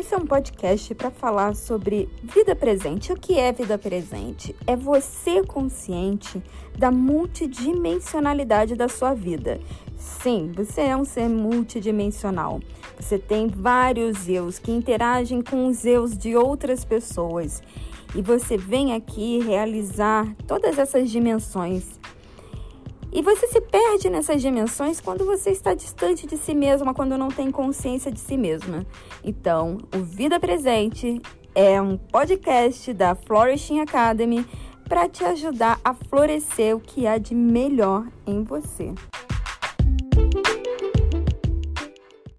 Esse é um podcast para falar sobre vida presente. O que é vida presente? É você consciente da multidimensionalidade da sua vida. Sim, você é um ser multidimensional. Você tem vários eus que interagem com os eus de outras pessoas. E você vem aqui realizar todas essas dimensões e você se perde nessas dimensões quando você está distante de si mesma, quando não tem consciência de si mesma. Então, o Vida Presente é um podcast da Flourishing Academy para te ajudar a florescer o que há de melhor em você.